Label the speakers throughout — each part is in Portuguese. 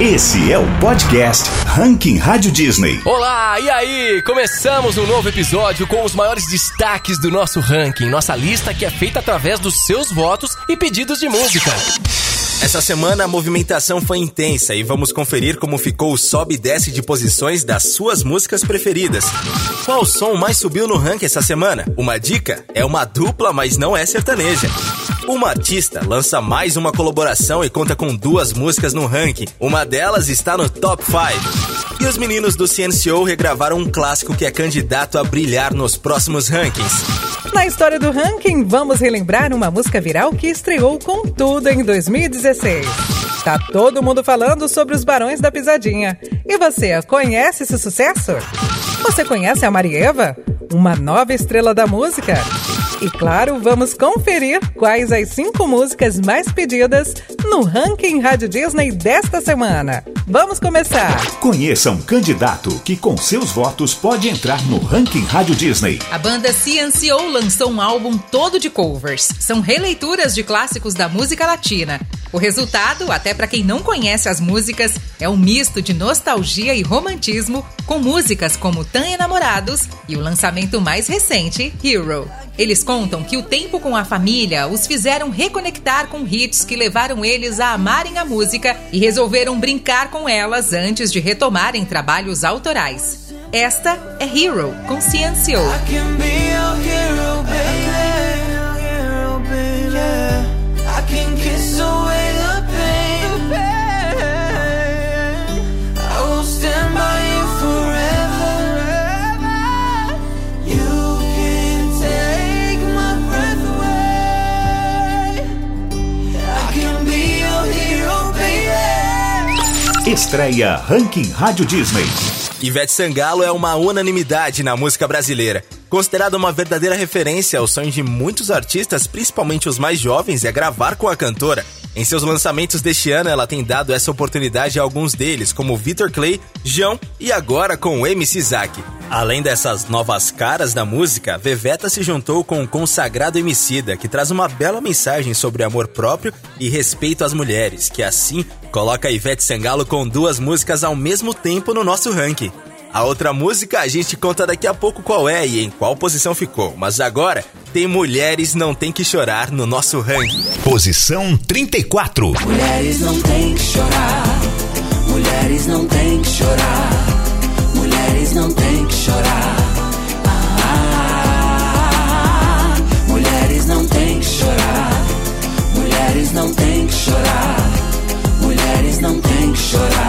Speaker 1: Esse é o podcast Ranking Rádio Disney.
Speaker 2: Olá, e aí? Começamos um novo episódio com os maiores destaques do nosso ranking, nossa lista que é feita através dos seus votos e pedidos de música.
Speaker 3: Essa semana a movimentação foi intensa e vamos conferir como ficou o sobe e desce de posições das suas músicas preferidas. Qual som mais subiu no ranking essa semana? Uma dica? É uma dupla, mas não é sertaneja. Uma artista lança mais uma colaboração e conta com duas músicas no ranking. Uma delas está no top 5. E os meninos do CNCO regravaram um clássico que é candidato a brilhar nos próximos rankings.
Speaker 4: Na história do ranking, vamos relembrar uma música viral que estreou com tudo em 2016. Tá todo mundo falando sobre os Barões da Pisadinha. E você, conhece esse sucesso? Você conhece a Marieva? Uma nova estrela da música? E claro, vamos conferir quais as cinco músicas mais pedidas no ranking Rádio Disney desta semana. Vamos começar!
Speaker 1: Conheça um candidato que, com seus votos, pode entrar no ranking Rádio Disney.
Speaker 5: A banda CNCO lançou um álbum todo de covers. São releituras de clássicos da música latina. O resultado, até para quem não conhece as músicas, é um misto de nostalgia e romantismo com músicas como Tan Enamorados e o lançamento mais recente, Hero. Eles contam que o tempo com a família os fizeram reconectar com hits que levaram eles a amarem a música e resolveram brincar com elas antes de retomarem trabalhos autorais. Esta é Hero, com Ciencio.
Speaker 1: Estreia Ranking Rádio Disney.
Speaker 3: Ivete Sangalo é uma unanimidade na música brasileira. Considerada uma verdadeira referência, o sonho de muitos artistas, principalmente os mais jovens, é gravar com a cantora. Em seus lançamentos deste ano, ela tem dado essa oportunidade a alguns deles, como Victor Clay, João e agora com o MC Zack. Além dessas novas caras da música, Veveta se juntou com o consagrado Emicida, que traz uma bela mensagem sobre amor próprio e respeito às mulheres, que assim coloca Ivete Sangalo com duas músicas ao mesmo tempo no nosso ranking. A outra música a gente conta daqui a pouco qual é e em qual posição ficou, mas agora tem Mulheres Não Tem Que Chorar no nosso ranking.
Speaker 1: Posição 34.
Speaker 6: Mulheres não tem que chorar, mulheres não tem que chorar, mulheres não tem que chorar. Ah, mulheres não tem que chorar, mulheres não tem que chorar, mulheres não tem que chorar.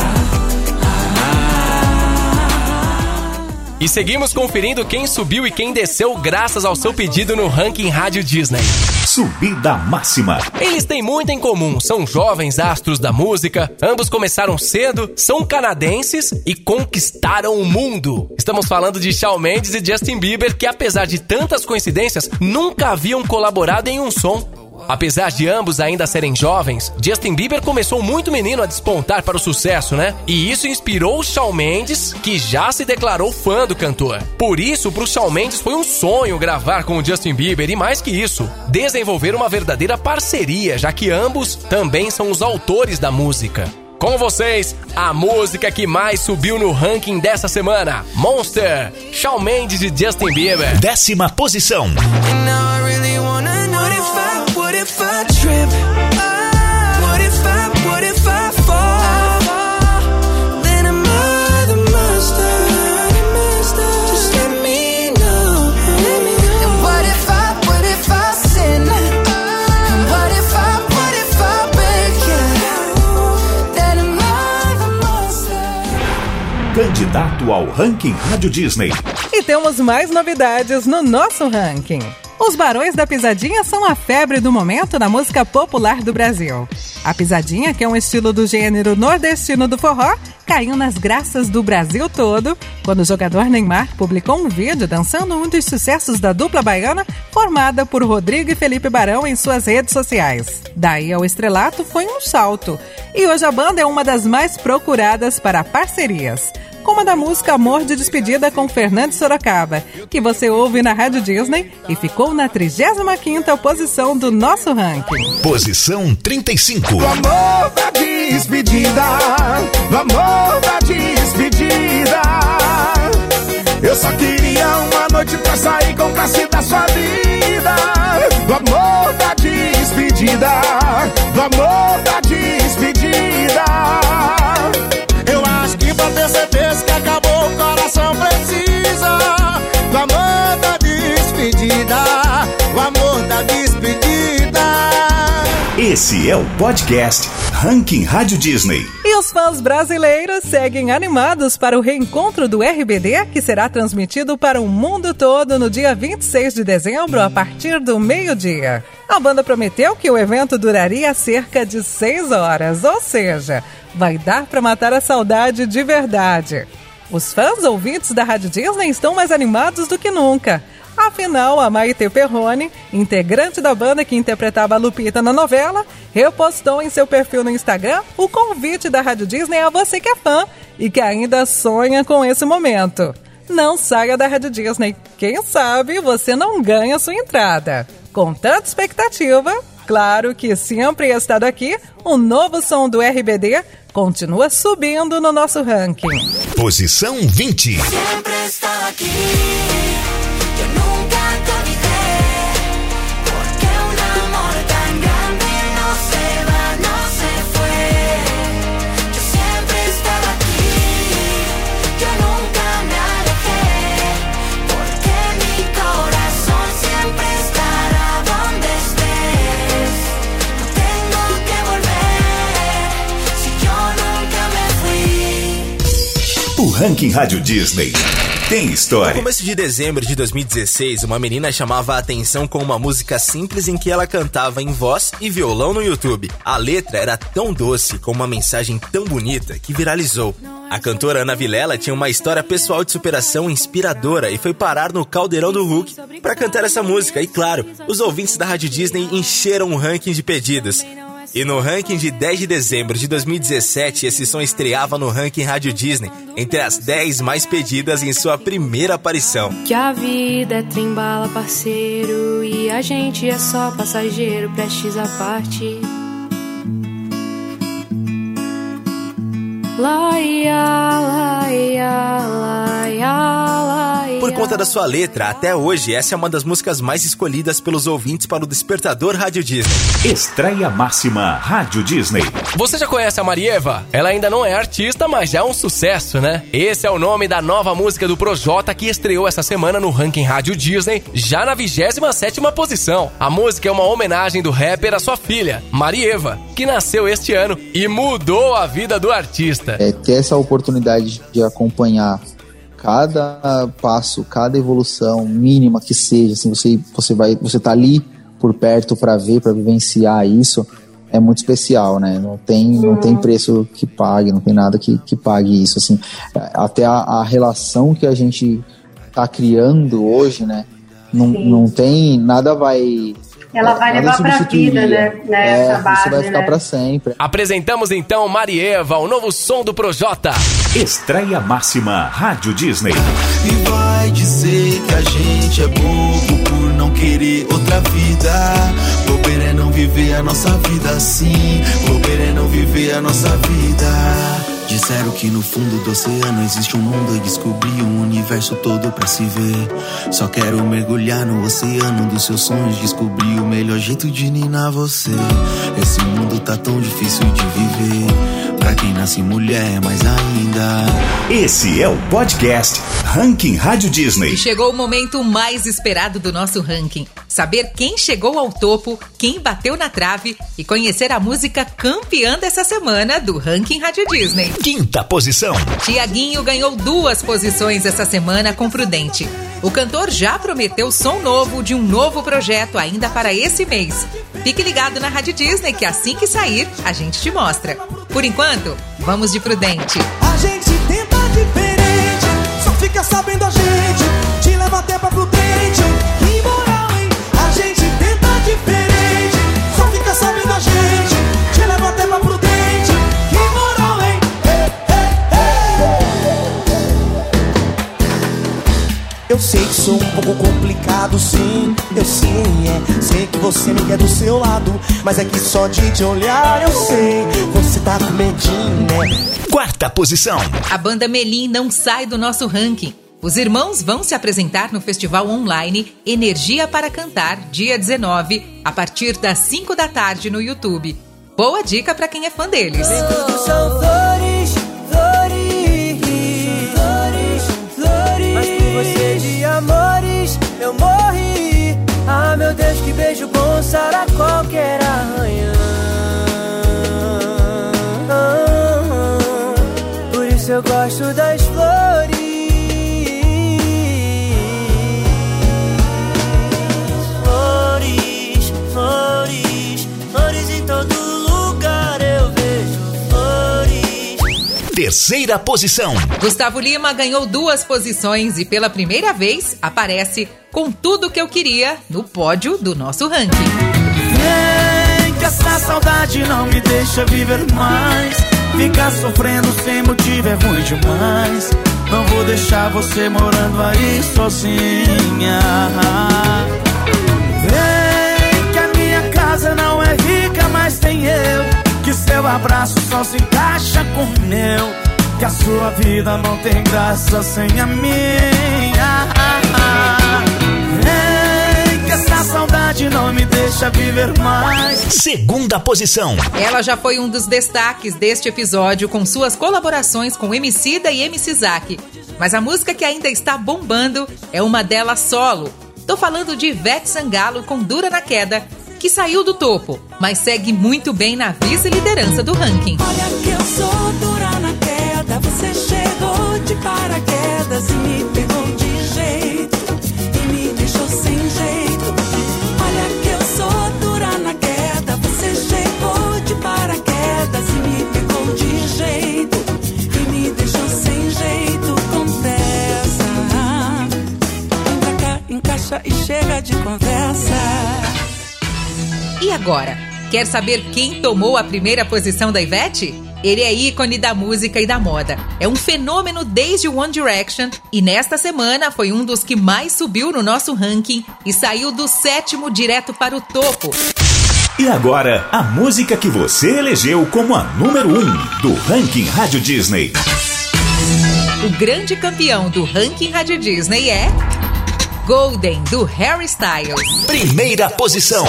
Speaker 2: E seguimos conferindo quem subiu e quem desceu graças ao seu pedido no ranking Rádio Disney.
Speaker 1: Subida máxima.
Speaker 2: Eles têm muito em comum, são jovens astros da música, ambos começaram cedo, são canadenses e conquistaram o mundo. Estamos falando de Shawn Mendes e Justin Bieber, que apesar de tantas coincidências, nunca haviam colaborado em um som. Apesar de ambos ainda serem jovens, Justin Bieber começou muito menino a despontar para o sucesso, né? E isso inspirou o Shawn Mendes, que já se declarou fã do cantor. Por isso, para o Shawn Mendes foi um sonho gravar com o Justin Bieber e mais que isso, desenvolver uma verdadeira parceria, já que ambos também são os autores da música. Com vocês, a música que mais subiu no ranking dessa semana: Monster, Shawn Mendes e Justin Bieber.
Speaker 1: Décima posição. Candidato ao ranking Rádio Disney.
Speaker 4: E temos mais novidades no nosso ranking. Os Barões da Pisadinha são a febre do momento na música popular do Brasil. A pisadinha, que é um estilo do gênero nordestino do forró, caiu nas graças do Brasil todo quando o jogador Neymar publicou um vídeo dançando um dos sucessos da dupla baiana formada por Rodrigo e Felipe Barão em suas redes sociais. Daí ao estrelato foi um salto. E hoje a banda é uma das mais procuradas para parcerias como a da música Amor de Despedida com Fernando Sorocaba, que você ouve na Rádio Disney e ficou na 35ª posição do nosso ranking.
Speaker 1: Posição 35.
Speaker 7: Amor da despedida do amor da despedida. Eu só queria noite pra sair com classe da sua vida. Do amor da despedida, do amor da despedida. Eu acho que pra ter certeza que acabou o coração precisa. Do amor da despedida, do amor da despedida.
Speaker 1: Esse é o podcast Ranking Rádio Disney.
Speaker 4: Os fãs brasileiros seguem animados para o reencontro do RBD, que será transmitido para o mundo todo no dia 26 de dezembro, a partir do meio-dia. A banda prometeu que o evento duraria cerca de seis horas, ou seja, vai dar para matar a saudade de verdade. Os fãs ouvintes da Rádio Disney estão mais animados do que nunca. Afinal, a Maite Perrone, integrante da banda que interpretava a Lupita na novela, repostou em seu perfil no Instagram o convite da Rádio Disney a você que é fã e que ainda sonha com esse momento. Não saia da Rádio Disney. Quem sabe você não ganha sua entrada. Com tanta expectativa, claro que sempre estado aqui, o novo som do RBD continua subindo no nosso ranking.
Speaker 1: Posição 20.
Speaker 8: Siempre estaba aquí.
Speaker 1: Ranking Rádio Disney tem
Speaker 5: No
Speaker 1: história.
Speaker 5: começo de dezembro de 2016, uma menina chamava a atenção com uma música simples em que ela cantava em voz e violão no YouTube. A letra era tão doce, com uma mensagem tão bonita, que viralizou. A cantora Ana Vilela tinha uma história pessoal de superação inspiradora e foi parar no Caldeirão do Hulk para cantar essa música. E claro, os ouvintes da Rádio Disney encheram o ranking de pedidos. E no ranking de 10 de dezembro de 2017, esse som estreava no ranking Rádio Disney, entre as 10 mais pedidas em sua primeira aparição.
Speaker 9: Que a vida é trembala, parceiro, e a gente é só passageiro, prestes a partir. Laia, laia, laia.
Speaker 5: Por conta da sua letra, até hoje, essa é uma das músicas mais escolhidas pelos ouvintes para o Despertador Rádio Disney.
Speaker 1: Estreia máxima Rádio Disney.
Speaker 2: Você já conhece a Marieva? Ela ainda não é artista, mas já é um sucesso, né? Esse é o nome da nova música do Projota que estreou essa semana no ranking Rádio Disney, já na 27ª posição. A música é uma homenagem do rapper à sua filha, Marieva, que nasceu este ano e mudou a vida do artista.
Speaker 10: é, ter essa oportunidade de acompanhar cada passo, cada evolução mínima que seja, assim, você você vai, você tá ali por perto para ver, para vivenciar isso, é muito especial, né? Não tem, não tem preço que pague, não tem nada que, que pague isso, assim. Até a, a relação que a gente tá criando hoje, né? Não, não tem, nada vai
Speaker 11: Ela vai levar pra vida, né? né,
Speaker 10: É,
Speaker 11: essa base,
Speaker 10: isso vai ficar
Speaker 11: né?
Speaker 10: pra sempre.
Speaker 2: Apresentamos então Marieva, o novo som do Projota.
Speaker 1: Estreia máxima Rádio Disney.
Speaker 7: E vai dizer que a gente é bobo por não querer outra vida. Bobeira é não viver a nossa vida assim. Bobeira é não viver a nossa vida. Disseram que no fundo do oceano existe um mundo e descobri um universo todo pra se ver. Só quero mergulhar no oceano dos seus sonhos, descobrir o melhor jeito de ninar você. Esse mundo tá tão difícil de viver. Pra quem nasce mulher, mais ainda.
Speaker 1: Esse é o podcast Ranking Rádio Disney.
Speaker 12: E chegou o momento mais esperado do nosso ranking. Saber quem chegou ao topo, quem bateu na trave e conhecer a música campeã dessa semana do ranking Rádio Disney.
Speaker 1: Quinta posição.
Speaker 12: Tiaguinho ganhou duas posições essa semana com Prudente. O cantor já prometeu som novo de um novo projeto ainda para esse mês. Fique ligado na Rádio Disney que assim que sair, a gente te mostra. Por enquanto, vamos de Prudente.
Speaker 8: A gente tenta diferente, só fica sabendo a gente.
Speaker 12: Eu sei que sou um pouco complicado, sim. Eu sei, é. Sei que você me quer do seu lado. Mas é que só de te olhar eu sei. Você tá com medinho, né?
Speaker 1: Quarta posição.
Speaker 5: A banda Melim não sai do nosso ranking. Os irmãos vão se apresentar no festival online Energia para Cantar, dia 19, a partir das 5 da tarde no YouTube. Boa dica para quem é fã deles.
Speaker 6: Tudo eu morri. Ah, meu Deus, que beijo bom sara qualquer arranhão. Por isso eu gosto das. Flores,
Speaker 1: Terceira posição.
Speaker 5: Gustavo Lima ganhou duas posições e pela primeira vez aparece com tudo que eu queria no pódio do nosso ranking.
Speaker 7: Vem que essa saudade não me deixa viver mais. Ficar sofrendo sem motivo é ruim demais. Não vou deixar você morando aí sozinha. Que seu abraço só se encaixa com o meu. Que a sua vida não tem graça sem a minha. Vem que essa saudade não me deixa viver mais.
Speaker 1: Segunda posição.
Speaker 5: Ela já foi um dos destaques deste episódio com suas colaborações com Emicida e MC Zack. Mas a música que ainda está bombando é uma delas solo. Tô falando de Ivete Sangalo com Dura na Queda, que saiu do topo, mas segue muito bem na vice-liderança do ranking.
Speaker 6: Olha que eu sou
Speaker 5: agora? Quer saber quem tomou a primeira posição da Ivete? Ele é ícone da música e da moda. É um fenômeno desde One Direction e nesta semana foi um dos que mais subiu no nosso ranking e saiu do sétimo direto para o topo.
Speaker 1: E agora, a música que você elegeu como a número um do ranking Rádio Disney.
Speaker 5: O grande campeão do ranking Rádio Disney é Golden do Harry Styles.
Speaker 1: Primeira posição.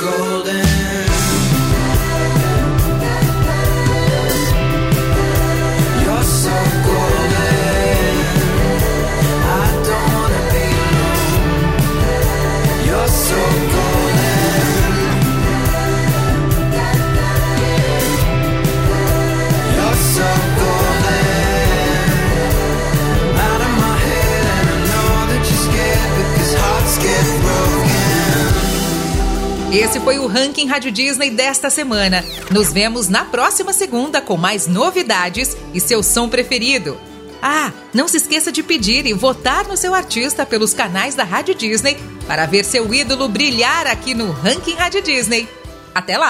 Speaker 6: golden
Speaker 5: Esse foi o ranking Rádio Disney desta semana. Nos vemos na próxima segunda com mais novidades e seu som preferido. Ah, não se esqueça de pedir e votar no seu artista pelos canais da Rádio Disney para ver seu ídolo brilhar aqui no ranking Rádio Disney. Até lá!